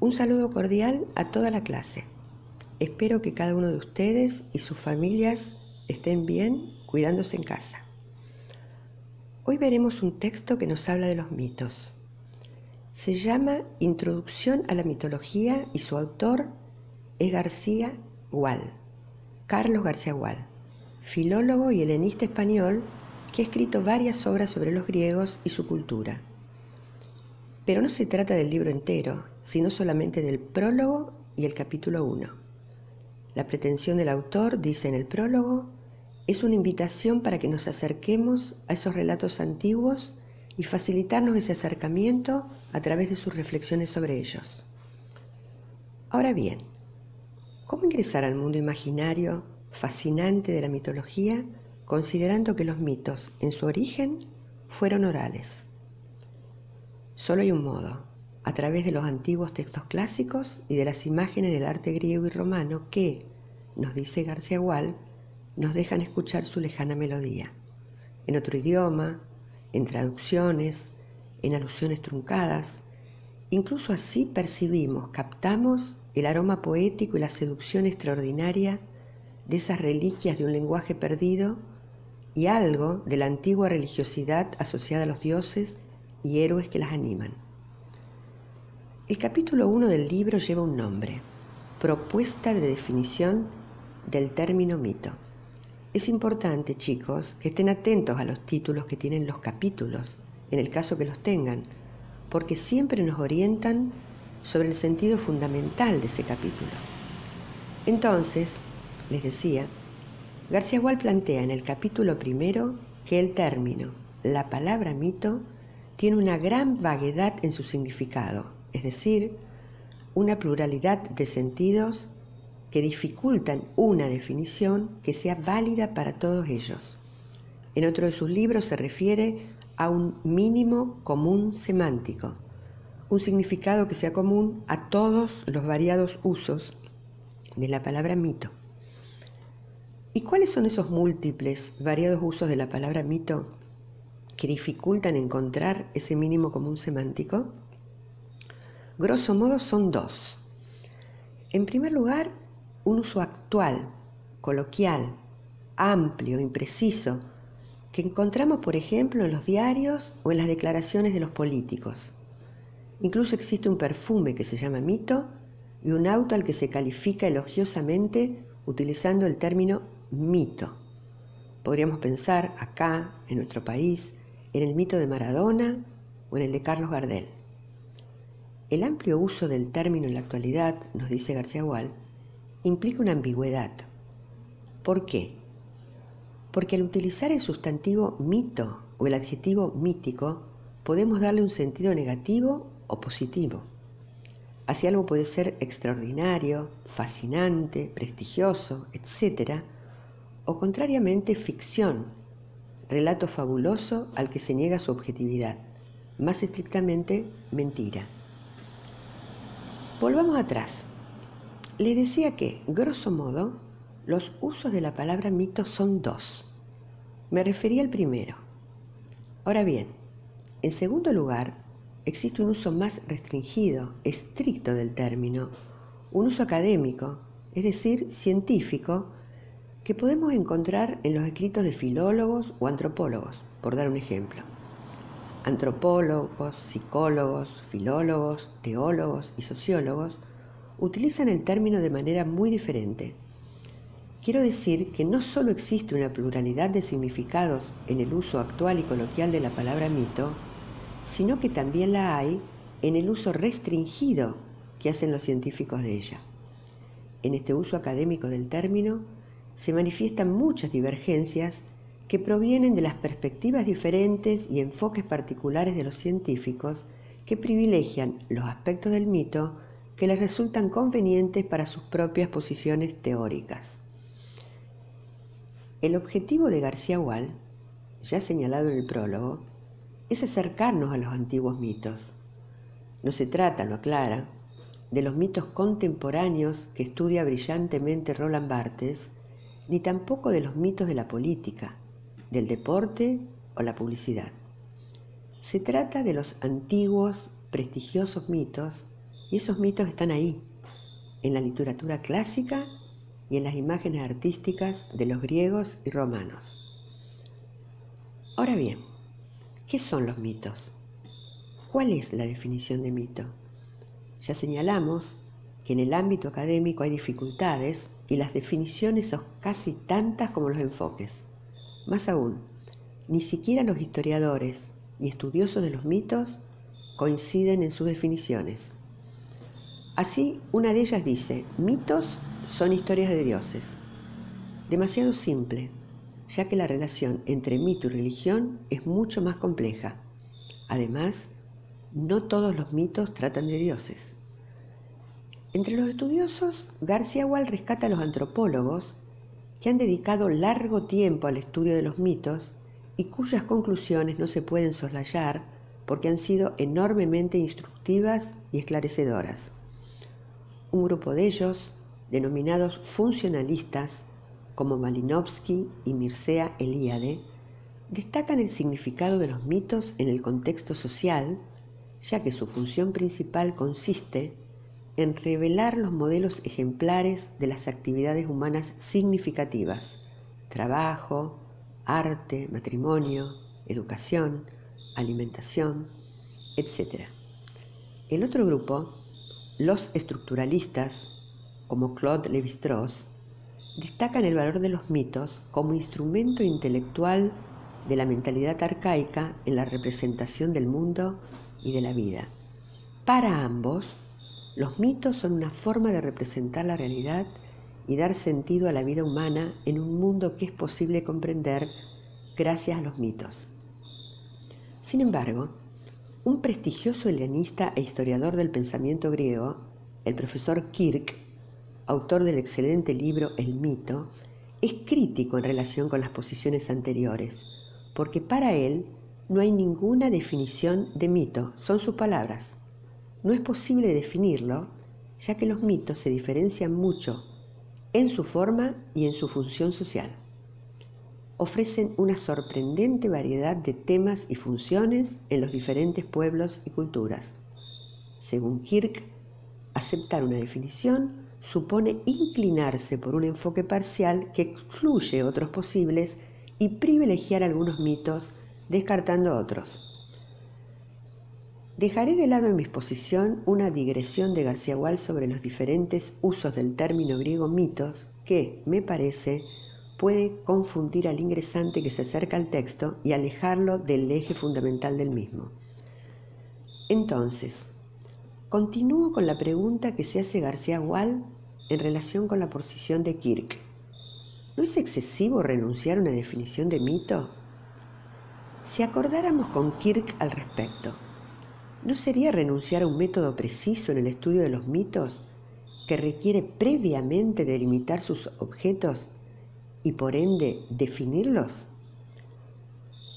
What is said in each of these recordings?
Un saludo cordial a toda la clase. Espero que cada uno de ustedes y sus familias estén bien cuidándose en casa. Hoy veremos un texto que nos habla de los mitos. Se llama Introducción a la mitología y su autor es García Gual, Carlos García Gual, filólogo y helenista español que ha escrito varias obras sobre los griegos y su cultura. Pero no se trata del libro entero, sino solamente del prólogo y el capítulo 1. La pretensión del autor, dice en el prólogo, es una invitación para que nos acerquemos a esos relatos antiguos y facilitarnos ese acercamiento a través de sus reflexiones sobre ellos. Ahora bien, ¿cómo ingresar al mundo imaginario fascinante de la mitología considerando que los mitos en su origen fueron orales? Solo hay un modo, a través de los antiguos textos clásicos y de las imágenes del arte griego y romano que, nos dice García Gual, nos dejan escuchar su lejana melodía, en otro idioma, en traducciones, en alusiones truncadas. Incluso así percibimos, captamos el aroma poético y la seducción extraordinaria de esas reliquias de un lenguaje perdido y algo de la antigua religiosidad asociada a los dioses y héroes que las animan. El capítulo 1 del libro lleva un nombre, Propuesta de definición del término mito. Es importante, chicos, que estén atentos a los títulos que tienen los capítulos, en el caso que los tengan, porque siempre nos orientan sobre el sentido fundamental de ese capítulo. Entonces, les decía, García Gual plantea en el capítulo primero que el término, la palabra mito, tiene una gran vaguedad en su significado, es decir, una pluralidad de sentidos que dificultan una definición que sea válida para todos ellos. En otro de sus libros se refiere a un mínimo común semántico, un significado que sea común a todos los variados usos de la palabra mito. ¿Y cuáles son esos múltiples, variados usos de la palabra mito que dificultan encontrar ese mínimo común semántico? Grosso modo son dos. En primer lugar, un uso actual, coloquial, amplio, impreciso, que encontramos, por ejemplo, en los diarios o en las declaraciones de los políticos. Incluso existe un perfume que se llama mito y un auto al que se califica elogiosamente utilizando el término mito. Podríamos pensar acá, en nuestro país, en el mito de Maradona o en el de Carlos Gardel. El amplio uso del término en la actualidad, nos dice García Gual, implica una ambigüedad. ¿Por qué? Porque al utilizar el sustantivo mito o el adjetivo mítico, podemos darle un sentido negativo o positivo. Así algo puede ser extraordinario, fascinante, prestigioso, etc. O contrariamente ficción, relato fabuloso al que se niega su objetividad, más estrictamente mentira. Volvamos atrás. Le decía que, grosso modo, los usos de la palabra mito son dos. Me refería al primero. Ahora bien, en segundo lugar, existe un uso más restringido, estricto del término, un uso académico, es decir, científico, que podemos encontrar en los escritos de filólogos o antropólogos, por dar un ejemplo. Antropólogos, psicólogos, filólogos, teólogos y sociólogos utilizan el término de manera muy diferente. Quiero decir que no solo existe una pluralidad de significados en el uso actual y coloquial de la palabra mito, sino que también la hay en el uso restringido que hacen los científicos de ella. En este uso académico del término se manifiestan muchas divergencias que provienen de las perspectivas diferentes y enfoques particulares de los científicos que privilegian los aspectos del mito que les resultan convenientes para sus propias posiciones teóricas. El objetivo de García Wall, ya señalado en el prólogo, es acercarnos a los antiguos mitos. No se trata, lo aclara, de los mitos contemporáneos que estudia brillantemente Roland Barthes, ni tampoco de los mitos de la política, del deporte o la publicidad. Se trata de los antiguos, prestigiosos mitos Y esos mitos están ahí, en la literatura clásica y en las imágenes artísticas de los griegos y romanos. Ahora bien, ¿qué son los mitos? ¿Cuál es la definición de mito? Ya señalamos que en el ámbito académico hay dificultades y las definiciones son casi tantas como los enfoques. Más aún, ni siquiera los historiadores y estudiosos de los mitos coinciden en sus definiciones. Así, una de ellas dice, mitos son historias de dioses. Demasiado simple, ya que la relación entre mito y religión es mucho más compleja. Además, no todos los mitos tratan de dioses. Entre los estudiosos, García Wall rescata a los antropólogos que han dedicado largo tiempo al estudio de los mitos y cuyas conclusiones no se pueden soslayar porque han sido enormemente instructivas y esclarecedoras. Un grupo de ellos, denominados funcionalistas, como Malinowski y Mircea Eliade, destacan el significado de los mitos en el contexto social, ya que su función principal consiste en revelar los modelos ejemplares de las actividades humanas significativas, trabajo, arte, matrimonio, educación, alimentación, etc. El otro grupo los estructuralistas, como Claude Lévi-Strauss, destacan el valor de los mitos como instrumento intelectual de la mentalidad arcaica en la representación del mundo y de la vida. Para ambos, los mitos son una forma de representar la realidad y dar sentido a la vida humana en un mundo que es posible comprender gracias a los mitos. Sin embargo, un prestigioso heleanista e historiador del pensamiento griego, el profesor Kirk, autor del excelente libro El mito, es crítico en relación con las posiciones anteriores, porque para él no hay ninguna definición de mito, son sus palabras. No es posible definirlo, ya que los mitos se diferencian mucho en su forma y en su función social ofrecen una sorprendente variedad de temas y funciones en los diferentes pueblos y culturas. Según Kirk, aceptar una definición supone inclinarse por un enfoque parcial que excluye otros posibles y privilegiar algunos mitos descartando otros. Dejaré de lado en mi exposición una digresión de García Wall sobre los diferentes usos del término griego mitos que, me parece, puede confundir al ingresante que se acerca al texto y alejarlo del eje fundamental del mismo. Entonces, continúo con la pregunta que se hace García Wall en relación con la posición de Kirk. ¿No es excesivo renunciar a una definición de mito? Si acordáramos con Kirk al respecto, ¿no sería renunciar a un método preciso en el estudio de los mitos que requiere previamente delimitar sus objetos y por ende definirlos?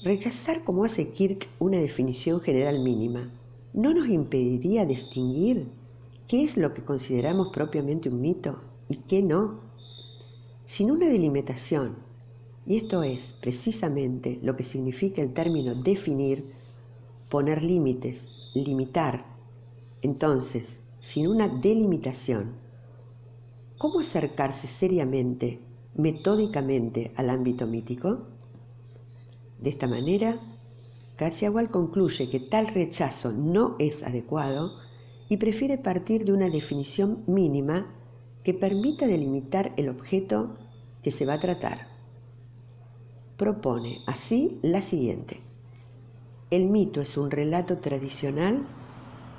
Rechazar como hace Kirk una definición general mínima no nos impediría distinguir qué es lo que consideramos propiamente un mito y qué no. Sin una delimitación, y esto es precisamente lo que significa el término definir, poner límites, limitar. Entonces, sin una delimitación, ¿cómo acercarse seriamente metódicamente al ámbito mítico? De esta manera, García Wall concluye que tal rechazo no es adecuado y prefiere partir de una definición mínima que permita delimitar el objeto que se va a tratar. Propone así la siguiente. El mito es un relato tradicional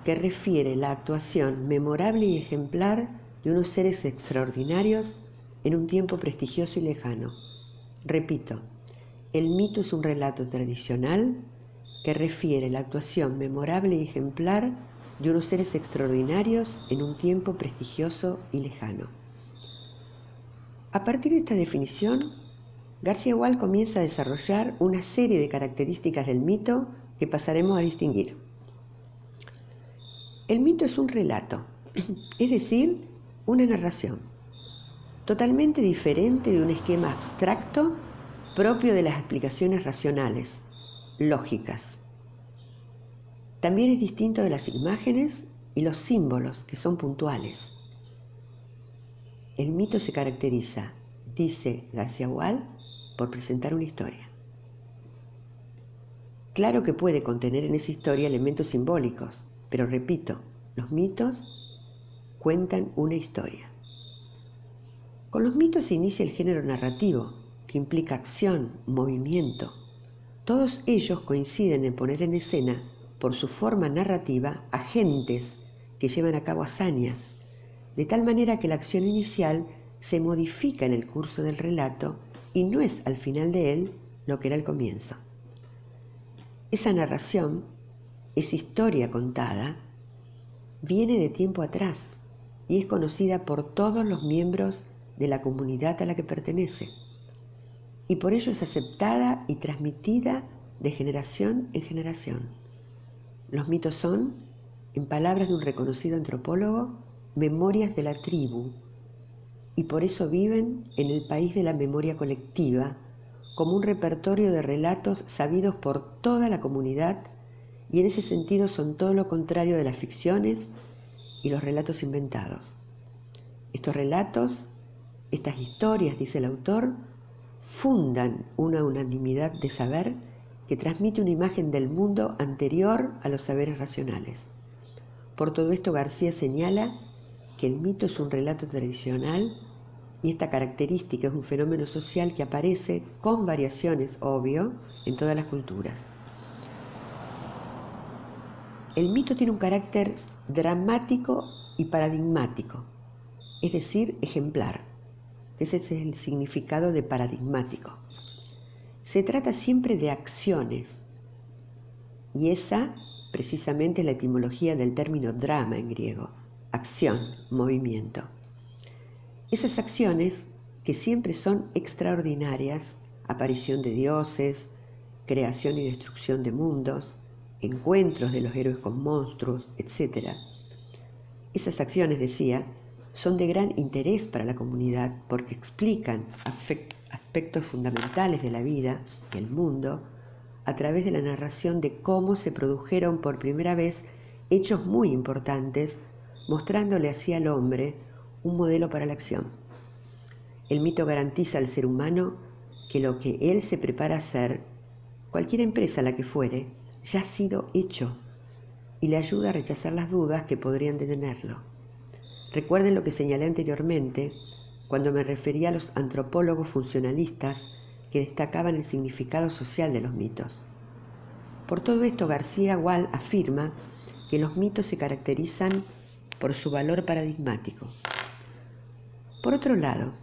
que refiere la actuación memorable y ejemplar de unos seres extraordinarios en un tiempo prestigioso y lejano. Repito, el mito es un relato tradicional que refiere la actuación memorable y ejemplar de unos seres extraordinarios en un tiempo prestigioso y lejano. A partir de esta definición, García Wall comienza a desarrollar una serie de características del mito que pasaremos a distinguir. El mito es un relato, es decir, una narración totalmente diferente de un esquema abstracto propio de las explicaciones racionales, lógicas. También es distinto de las imágenes y los símbolos, que son puntuales. El mito se caracteriza, dice García Gual, por presentar una historia. Claro que puede contener en esa historia elementos simbólicos, pero repito, los mitos cuentan una historia. Con los mitos se inicia el género narrativo, que implica acción, movimiento. Todos ellos coinciden en poner en escena, por su forma narrativa, agentes que llevan a cabo hazañas, de tal manera que la acción inicial se modifica en el curso del relato y no es al final de él lo que era el comienzo. Esa narración, esa historia contada, viene de tiempo atrás y es conocida por todos los miembros de la comunidad a la que pertenece. Y por ello es aceptada y transmitida de generación en generación. Los mitos son, en palabras de un reconocido antropólogo, memorias de la tribu, y por eso viven en el país de la memoria colectiva, como un repertorio de relatos sabidos por toda la comunidad, y en ese sentido son todo lo contrario de las ficciones y los relatos inventados. Estos relatos estas historias, dice el autor, fundan una unanimidad de saber que transmite una imagen del mundo anterior a los saberes racionales. Por todo esto García señala que el mito es un relato tradicional y esta característica es un fenómeno social que aparece con variaciones, obvio, en todas las culturas. El mito tiene un carácter dramático y paradigmático, es decir, ejemplar. Ese es el significado de paradigmático. Se trata siempre de acciones y esa precisamente es la etimología del término drama en griego, acción, movimiento. Esas acciones que siempre son extraordinarias, aparición de dioses, creación y destrucción de mundos, encuentros de los héroes con monstruos, etc. Esas acciones, decía, son de gran interés para la comunidad porque explican aspectos fundamentales de la vida y el mundo a través de la narración de cómo se produjeron por primera vez hechos muy importantes, mostrándole así al hombre un modelo para la acción. El mito garantiza al ser humano que lo que él se prepara a hacer, cualquier empresa la que fuere, ya ha sido hecho y le ayuda a rechazar las dudas que podrían detenerlo. Recuerden lo que señalé anteriormente cuando me refería a los antropólogos funcionalistas que destacaban el significado social de los mitos. Por todo esto, García Wall afirma que los mitos se caracterizan por su valor paradigmático. Por otro lado,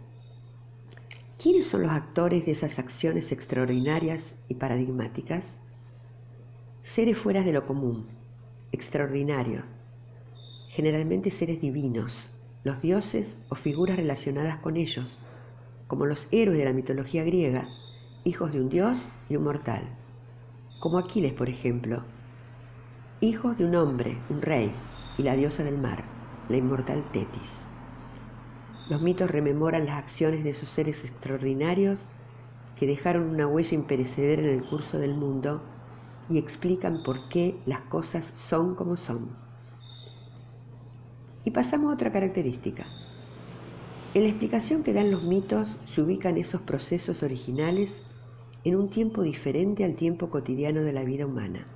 ¿quiénes son los actores de esas acciones extraordinarias y paradigmáticas? Seres fuera de lo común, extraordinarios, generalmente seres divinos, los dioses o figuras relacionadas con ellos, como los héroes de la mitología griega, hijos de un dios y un mortal, como Aquiles, por ejemplo, hijos de un hombre, un rey, y la diosa del mar, la inmortal Tetis. Los mitos rememoran las acciones de esos seres extraordinarios que dejaron una huella imperecedera en el curso del mundo y explican por qué las cosas son como son. Y pasamos a otra característica. En la explicación que dan los mitos se ubican esos procesos originales en un tiempo diferente al tiempo cotidiano de la vida humana.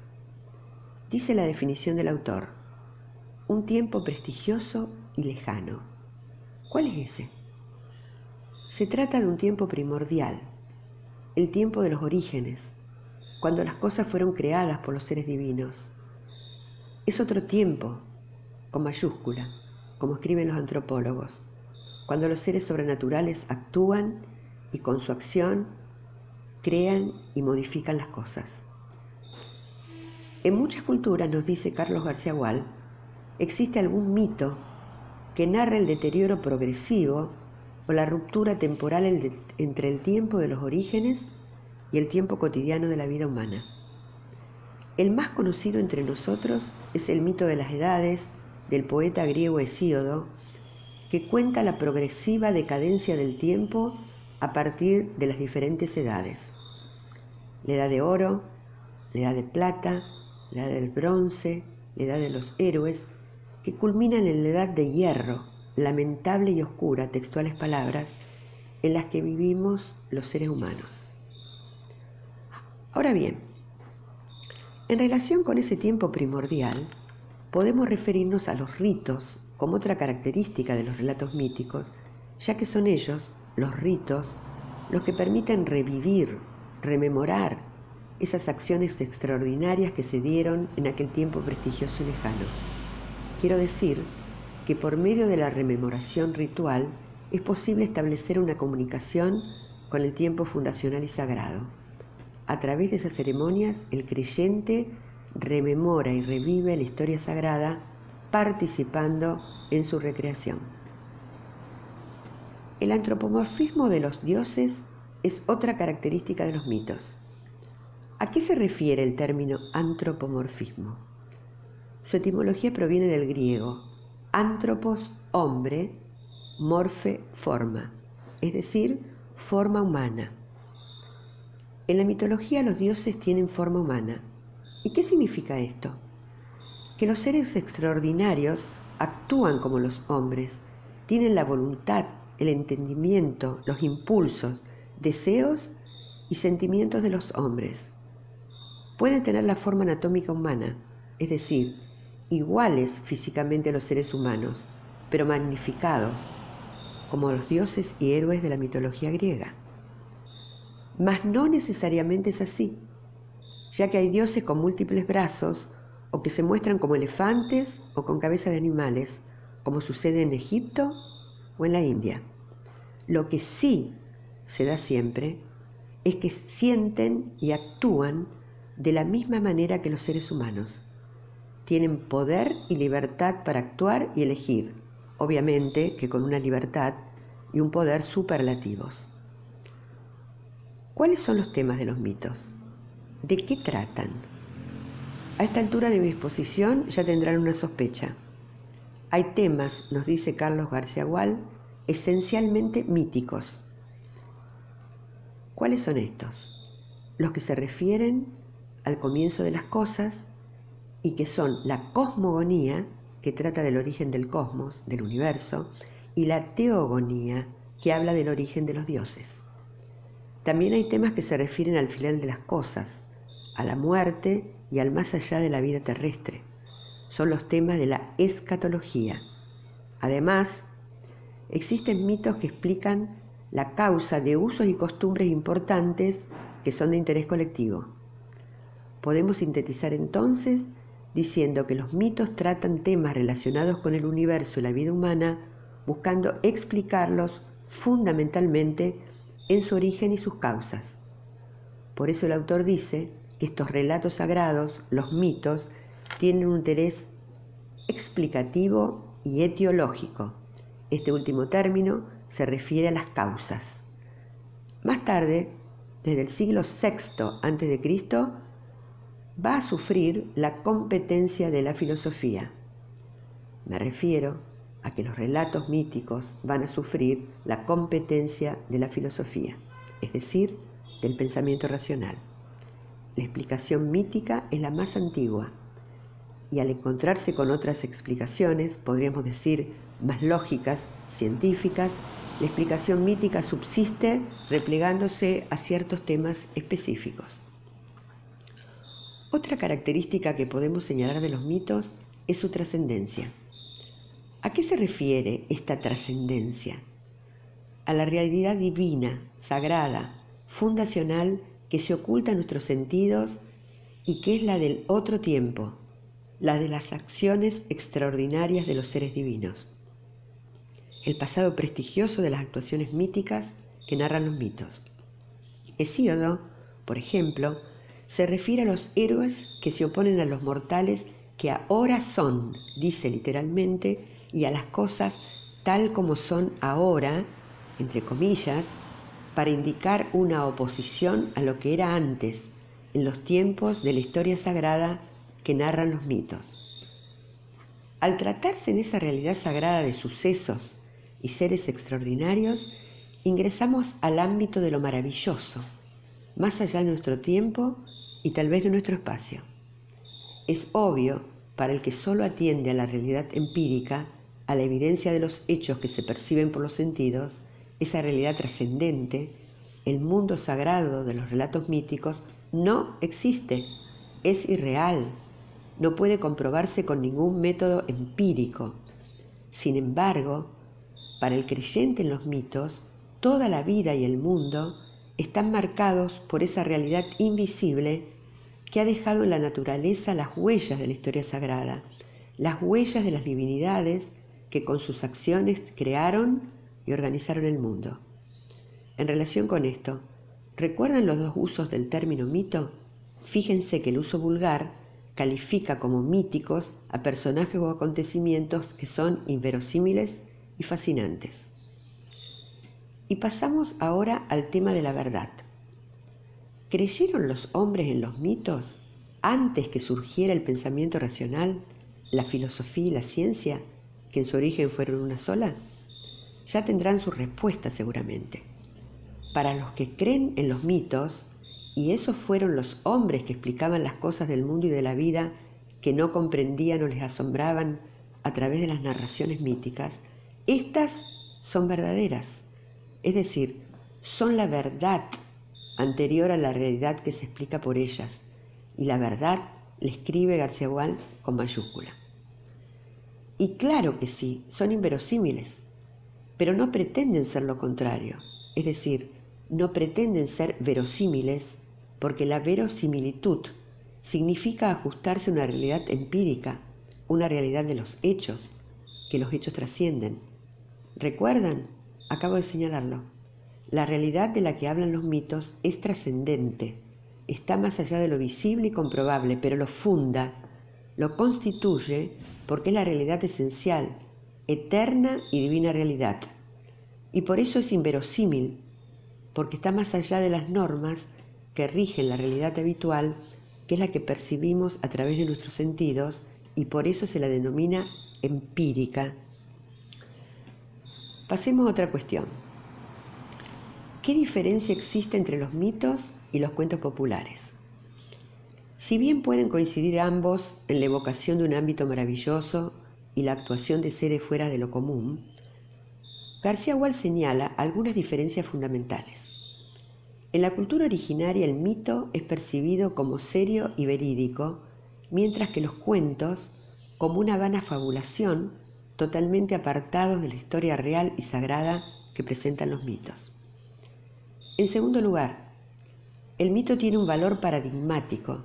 Dice la definición del autor, un tiempo prestigioso y lejano. ¿Cuál es ese? Se trata de un tiempo primordial, el tiempo de los orígenes, cuando las cosas fueron creadas por los seres divinos. Es otro tiempo con mayúscula, como escriben los antropólogos, cuando los seres sobrenaturales actúan y con su acción crean y modifican las cosas. En muchas culturas, nos dice Carlos García Gual, existe algún mito que narra el deterioro progresivo o la ruptura temporal entre el tiempo de los orígenes y el tiempo cotidiano de la vida humana. El más conocido entre nosotros es el mito de las edades, del poeta griego Hesíodo, que cuenta la progresiva decadencia del tiempo a partir de las diferentes edades. La edad de oro, la edad de plata, la edad del bronce, la edad de los héroes, que culminan en la edad de hierro, lamentable y oscura, textuales palabras, en las que vivimos los seres humanos. Ahora bien, en relación con ese tiempo primordial, podemos referirnos a los ritos como otra característica de los relatos míticos, ya que son ellos, los ritos, los que permiten revivir, rememorar esas acciones extraordinarias que se dieron en aquel tiempo prestigioso y lejano. Quiero decir que por medio de la rememoración ritual es posible establecer una comunicación con el tiempo fundacional y sagrado. A través de esas ceremonias, el creyente rememora y revive la historia sagrada participando en su recreación. El antropomorfismo de los dioses es otra característica de los mitos. ¿A qué se refiere el término antropomorfismo? Su etimología proviene del griego antropos, hombre, morfe, forma, es decir, forma humana. En la mitología los dioses tienen forma humana. ¿Y qué significa esto? Que los seres extraordinarios actúan como los hombres, tienen la voluntad, el entendimiento, los impulsos, deseos y sentimientos de los hombres pueden tener la forma anatómica humana, es decir, iguales físicamente a los seres humanos, pero magnificados, como los dioses y héroes de la mitología griega. Mas no necesariamente es así, ya que hay dioses con múltiples brazos o que se muestran como elefantes o con cabeza de animales, como sucede en Egipto o en la India. Lo que sí se da siempre es que sienten y actúan de la misma manera que los seres humanos. Tienen poder y libertad para actuar y elegir, obviamente que con una libertad y un poder superlativos. ¿Cuáles son los temas de los mitos? ¿De qué tratan? A esta altura de mi exposición ya tendrán una sospecha. Hay temas, nos dice Carlos García Gual, esencialmente míticos. ¿Cuáles son estos? Los que se refieren al comienzo de las cosas y que son la cosmogonía, que trata del origen del cosmos, del universo, y la teogonía, que habla del origen de los dioses. También hay temas que se refieren al final de las cosas, a la muerte y al más allá de la vida terrestre. Son los temas de la escatología. Además, existen mitos que explican la causa de usos y costumbres importantes que son de interés colectivo. Podemos sintetizar entonces diciendo que los mitos tratan temas relacionados con el universo y la vida humana, buscando explicarlos fundamentalmente en su origen y sus causas. Por eso el autor dice que estos relatos sagrados, los mitos, tienen un interés explicativo y etiológico. Este último término se refiere a las causas. Más tarde, desde el siglo VI a.C., va a sufrir la competencia de la filosofía. Me refiero a que los relatos míticos van a sufrir la competencia de la filosofía, es decir, del pensamiento racional. La explicación mítica es la más antigua y al encontrarse con otras explicaciones, podríamos decir más lógicas, científicas, la explicación mítica subsiste replegándose a ciertos temas específicos. Otra característica que podemos señalar de los mitos es su trascendencia. ¿A qué se refiere esta trascendencia? A la realidad divina, sagrada, fundacional que se oculta en nuestros sentidos y que es la del otro tiempo, la de las acciones extraordinarias de los seres divinos. El pasado prestigioso de las actuaciones míticas que narran los mitos. Hesíodo, por ejemplo, se refiere a los héroes que se oponen a los mortales que ahora son, dice literalmente, y a las cosas tal como son ahora, entre comillas, para indicar una oposición a lo que era antes, en los tiempos de la historia sagrada que narran los mitos. Al tratarse en esa realidad sagrada de sucesos y seres extraordinarios, ingresamos al ámbito de lo maravilloso, más allá de nuestro tiempo y tal vez de nuestro espacio. Es obvio para el que solo atiende a la realidad empírica, a la evidencia de los hechos que se perciben por los sentidos, esa realidad trascendente, el mundo sagrado de los relatos míticos, no existe, es irreal, no puede comprobarse con ningún método empírico. Sin embargo, para el creyente en los mitos, toda la vida y el mundo están marcados por esa realidad invisible que ha dejado en la naturaleza las huellas de la historia sagrada, las huellas de las divinidades que con sus acciones crearon y organizaron el mundo. En relación con esto, ¿recuerdan los dos usos del término mito? Fíjense que el uso vulgar califica como míticos a personajes o acontecimientos que son inverosímiles y fascinantes. Y pasamos ahora al tema de la verdad. ¿Creyeron los hombres en los mitos antes que surgiera el pensamiento racional, la filosofía y la ciencia, que en su origen fueron una sola? Ya tendrán su respuesta seguramente. Para los que creen en los mitos, y esos fueron los hombres que explicaban las cosas del mundo y de la vida que no comprendían o les asombraban a través de las narraciones míticas, estas son verdaderas, es decir, son la verdad anterior a la realidad que se explica por ellas, y la verdad le escribe García Gual con mayúscula. Y claro que sí, son inverosímiles, pero no pretenden ser lo contrario, es decir, no pretenden ser verosímiles porque la verosimilitud significa ajustarse a una realidad empírica, una realidad de los hechos, que los hechos trascienden. ¿Recuerdan? Acabo de señalarlo. La realidad de la que hablan los mitos es trascendente, está más allá de lo visible y comprobable, pero lo funda, lo constituye porque es la realidad esencial, eterna y divina realidad. Y por eso es inverosímil, porque está más allá de las normas que rigen la realidad habitual, que es la que percibimos a través de nuestros sentidos, y por eso se la denomina empírica. Pasemos a otra cuestión. ¿Qué diferencia existe entre los mitos y los cuentos populares? Si bien pueden coincidir ambos en la evocación de un ámbito maravilloso y la actuación de seres fuera de lo común, García Gual señala algunas diferencias fundamentales. En la cultura originaria el mito es percibido como serio y verídico, mientras que los cuentos como una vana fabulación totalmente apartados de la historia real y sagrada que presentan los mitos. En segundo lugar, el mito tiene un valor paradigmático.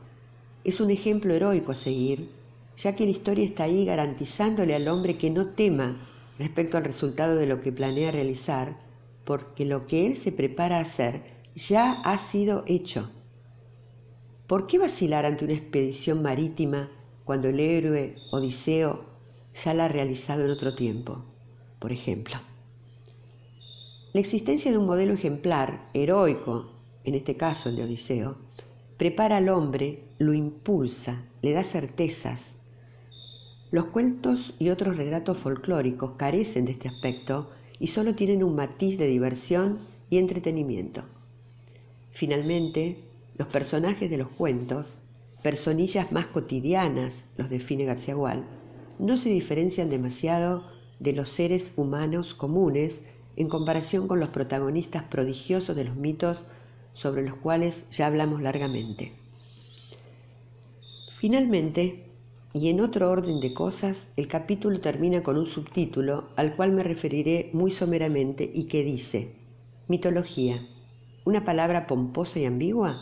Es un ejemplo heroico a seguir, ya que la historia está ahí garantizándole al hombre que no tema respecto al resultado de lo que planea realizar, porque lo que él se prepara a hacer ya ha sido hecho. ¿Por qué vacilar ante una expedición marítima cuando el héroe Odiseo ya la ha realizado en otro tiempo? Por ejemplo. La existencia de un modelo ejemplar, heroico, en este caso el de Odiseo, prepara al hombre, lo impulsa, le da certezas. Los cuentos y otros relatos folclóricos carecen de este aspecto y solo tienen un matiz de diversión y entretenimiento. Finalmente, los personajes de los cuentos, personillas más cotidianas, los define García Gual, no se diferencian demasiado de los seres humanos comunes en comparación con los protagonistas prodigiosos de los mitos sobre los cuales ya hablamos largamente. Finalmente, y en otro orden de cosas, el capítulo termina con un subtítulo al cual me referiré muy someramente y que dice, Mitología, una palabra pomposa y ambigua.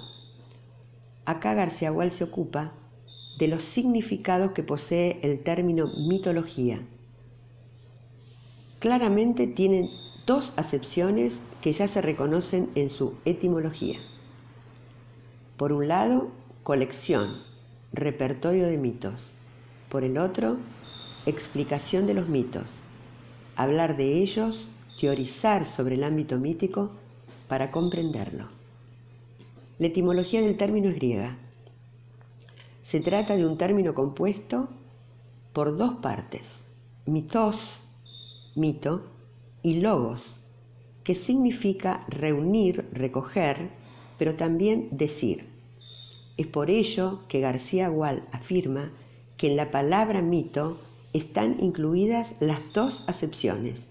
Acá García Gual se ocupa de los significados que posee el término mitología. Claramente tienen dos acepciones que ya se reconocen en su etimología. Por un lado, colección, repertorio de mitos. Por el otro, explicación de los mitos, hablar de ellos, teorizar sobre el ámbito mítico para comprenderlo. La etimología del término es griega. Se trata de un término compuesto por dos partes, mitos, mito, y logos, que significa reunir, recoger, pero también decir. Es por ello que García Gual afirma que en la palabra mito están incluidas las dos acepciones,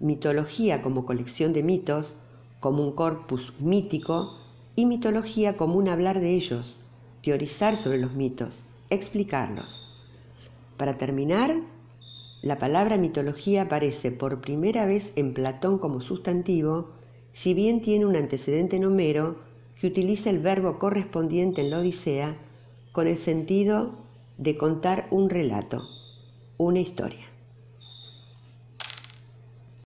mitología como colección de mitos, como un corpus mítico, y mitología como un hablar de ellos, teorizar sobre los mitos, explicarlos. Para terminar, la palabra mitología aparece por primera vez en Platón como sustantivo, si bien tiene un antecedente en Homero que utiliza el verbo correspondiente en la Odisea con el sentido de contar un relato, una historia.